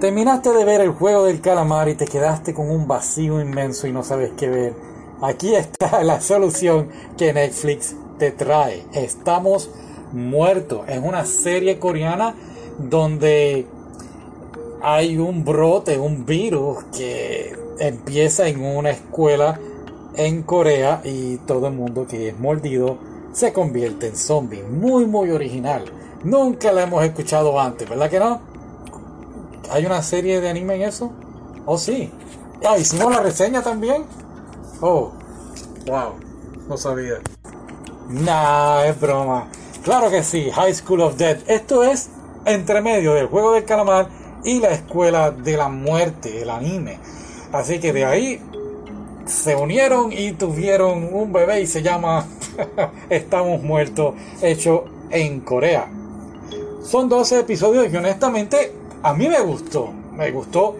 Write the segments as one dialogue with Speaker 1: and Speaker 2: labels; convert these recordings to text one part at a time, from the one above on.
Speaker 1: Terminaste de ver el juego del calamar y te quedaste con un vacío inmenso y no sabes qué ver. Aquí está la solución que Netflix te trae. Estamos muertos. Es una serie coreana donde hay un brote, un virus que empieza en una escuela en Corea y todo el mundo que es mordido se convierte en zombie. Muy, muy original. Nunca la hemos escuchado antes, ¿verdad que no? ¿Hay una serie de anime en eso? Oh, sí. Ah, hicimos la reseña también. Oh, wow. No sabía. Nah, es broma. Claro que sí, High School of Death. Esto es entre medio del juego del calamar y la escuela de la muerte, el anime. Así que de ahí se unieron y tuvieron un bebé y se llama Estamos Muertos, hecho en Corea. Son 12 episodios y honestamente a mí me gustó, me gustó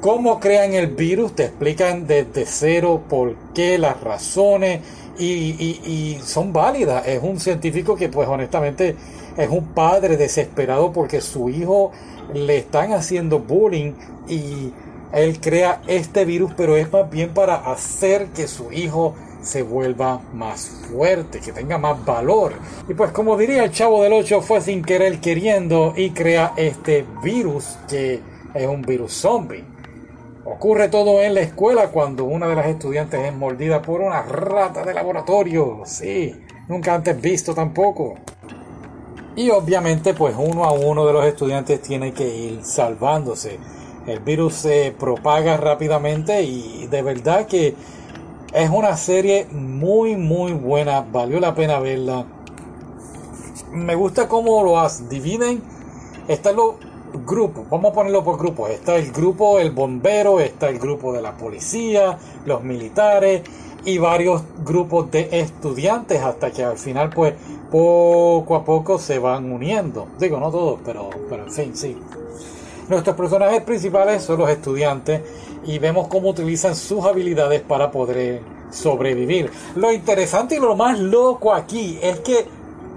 Speaker 1: cómo crean el virus, te explican desde cero por qué, las razones y, son válidas. Es un científico que pues honestamente es un padre desesperado porque su hijo le están haciendo bullying y él crea este virus, pero es más bien para hacer que su hijo se vuelva más fuerte, que tenga más valor. Y pues como diría el chavo del 8, fue sin querer queriendo y crea este virus que es un virus zombie. Ocurre todo en la escuela cuando una de las estudiantes es mordida por una rata de laboratorio. Sí, nunca antes visto tampoco. Y obviamente pues uno a uno de los estudiantes tiene que ir salvándose. El virus se propaga rápidamente y de verdad que es una serie muy, muy buena. Valió la pena verla. Me gusta cómo lo dividen. Están los grupos, vamos a ponerlo por grupos. Está el grupo, el bombero, está el grupo de la policía, los militares y varios grupos de estudiantes hasta que al final pues poco a poco se van uniendo. Digo, no todos, pero, pero en fin, sí. Nuestros personajes principales son los estudiantes y vemos cómo utilizan sus habilidades para poder sobrevivir. Lo interesante y lo más loco aquí es que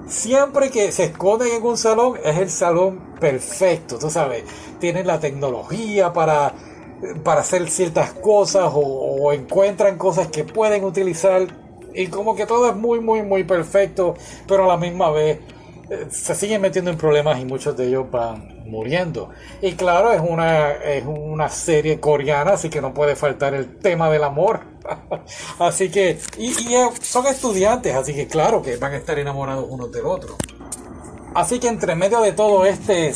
Speaker 1: siempre que se esconden en un salón es el salón perfecto, tú sabes, tienen la tecnología para, para hacer ciertas cosas o, o encuentran cosas que pueden utilizar y como que todo es muy muy muy perfecto, pero a la misma vez se siguen metiendo en problemas y muchos de ellos van muriendo. Y claro, es una, es una serie coreana, así que no puede faltar el tema del amor. así que, y, son estudiantes, así que claro que van a estar enamorados unos del otro. Así que entre medio de todo este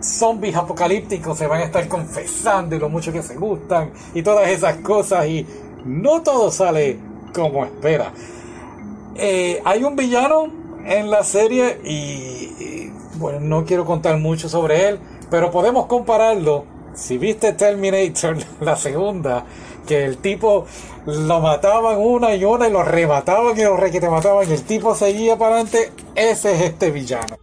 Speaker 1: zombies apocalípticos se van a estar confesando y lo mucho que se gustan y todas esas cosas y no todo sale como espera. Eh, hay un villano en la serie y, bueno, no quiero contar mucho sobre él, pero podemos compararlo. Si viste Terminator, la segunda, que el tipo lo mataban una y una y lo remataban y lo requete mataban y el tipo seguía para adelante, ese es este villano.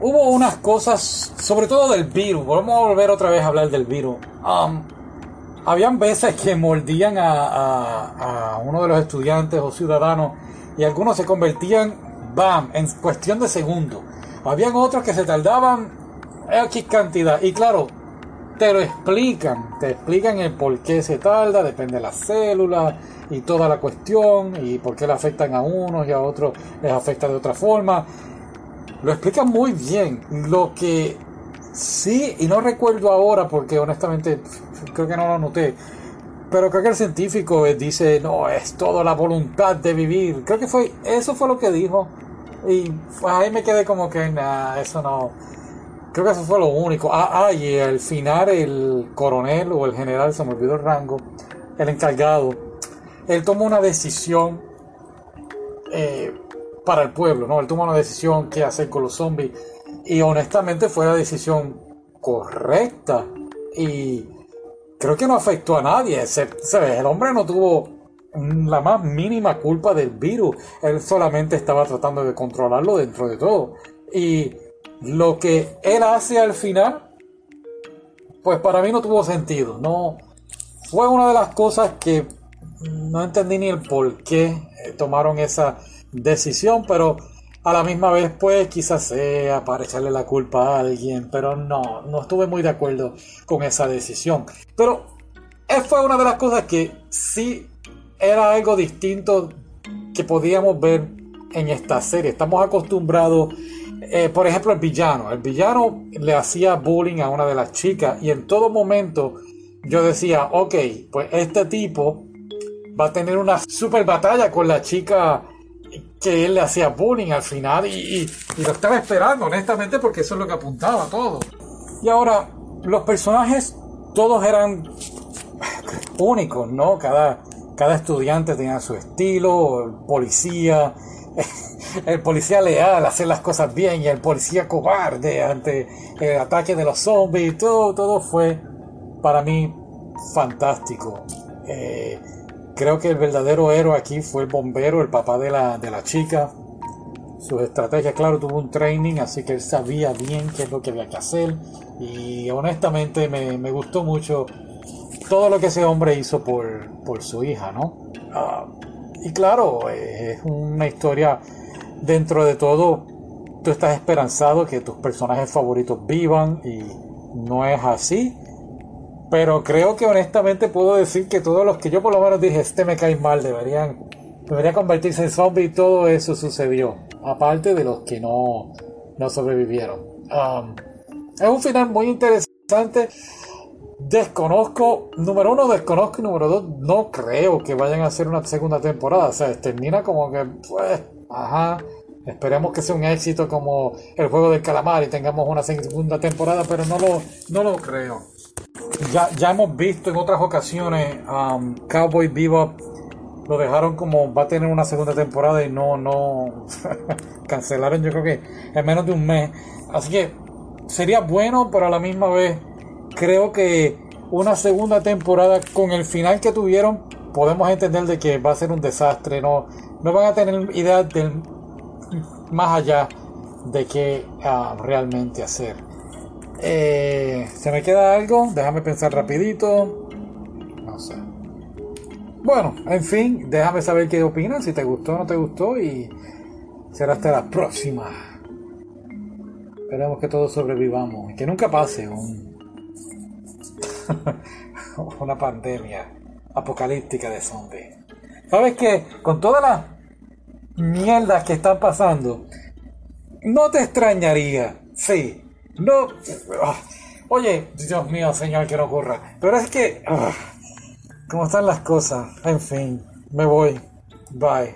Speaker 1: Hubo unas cosas, sobre todo del virus, vamos a volver otra vez a hablar del virus. Um, habían veces que mordían a, a uno de los estudiantes o ciudadanos y algunos se convertían bam, en cuestión de segundos. Habían otros que se tardaban X cantidad. Y claro, te lo explican, te explican el por qué se tarda, depende de las células y toda la cuestión, y por qué le afectan a unos y a otros les afecta de otra forma. Lo explican muy bien. Lo que sí, y no recuerdo ahora porque honestamente creo que no lo noté, pero creo que el científico dice, no, es toda la voluntad de vivir. Creo que fue, eso fue lo que dijo. Y pues ahí me quedé como que, nada, eso no. Creo que eso fue lo único. Ah, ah, y al final el coronel o el general, se me olvidó el rango, el encargado, él tomó una decisión eh, para el pueblo, ¿no? Él tomó una decisión qué hacer con los zombies. Y honestamente fue la decisión correcta. Y creo que no afectó a nadie. El hombre no tuvo la más mínima culpa del virus. Él solamente estaba tratando de controlarlo dentro de todo. Y lo que él hace al final, pues para mí no tuvo sentido. No fue una de las cosas que no entendí ni el por qué tomaron esa decisión, pero A la misma vez, pues quizás sea para echarle la culpa a alguien, pero no, no estuve muy de acuerdo con esa decisión. Pero fue una de las cosas que sí era algo distinto que podíamos ver en esta serie. Estamos acostumbrados, eh, por ejemplo, el villano. El villano le hacía bullying a una de las chicas y en todo momento yo decía, ok, pues este tipo va a tener una super batalla con la chica que él le hacía bullying al final y, lo estaba esperando, honestamente, porque eso es lo que apuntaba todo. Y ahora, los personajes todos eran únicos, ¿no? Cada, cada estudiante tenía su estilo, el policía, el policía leal, hacer las cosas bien, y el policía cobarde ante el ataque de los zombies, todo, todo fue para mí fantástico. Eh, Creo que el verdadero héroe aquí fue el bombero, el papá de la, de la chica. Su estrategia, claro, tuvo un training, así que él sabía bien qué es lo que había que hacer. Y honestamente me, gustó mucho todo lo que ese hombre hizo por, su hija, ¿no? Ah, y claro, es una historia dentro de todo. Tú estás esperanzado que tus personajes favoritos vivan y no es así. Pero creo que honestamente puedo decir que todos los que yo por lo menos dije, este me cae mal, deberían, debería convertirse en zombie y todo eso sucedió. Aparte de los que no, no sobrevivieron. Um, es un final muy interesante. Desconozco, número uno, desconozco y número dos, no creo que vayan a hacer una segunda temporada. O sea, termina como que, pues, ajá, esperemos que sea un éxito como el juego del calamar y tengamos una segunda temporada, pero no lo, no lo creo. Ya, ya hemos visto en otras ocasiones um, Cowboy Bebop lo dejaron como va a tener una segunda temporada y no, no cancelaron yo creo que en menos de un mes. Así que sería bueno, pero a la misma vez creo que una segunda temporada con el final que tuvieron podemos entender de que va a ser un desastre. No, no van a tener idea del más allá de qué uh, realmente hacer. Eh, ¿Se me queda algo? Déjame pensar rapidito. No sé. Bueno, en fin, déjame saber qué opinas, si te gustó o no te gustó y será hasta la próxima. Esperemos que todos sobrevivamos y que nunca pase un una pandemia apocalíptica de zombies. ¿Sabes qué? Con todas las mierdas que están pasando, no te extrañaría, sí, no. Ah, oye, Dios mío, señor, que no ocurra. Pero es que. Ah, ¿Cómo están las cosas? En fin, me voy. Bye.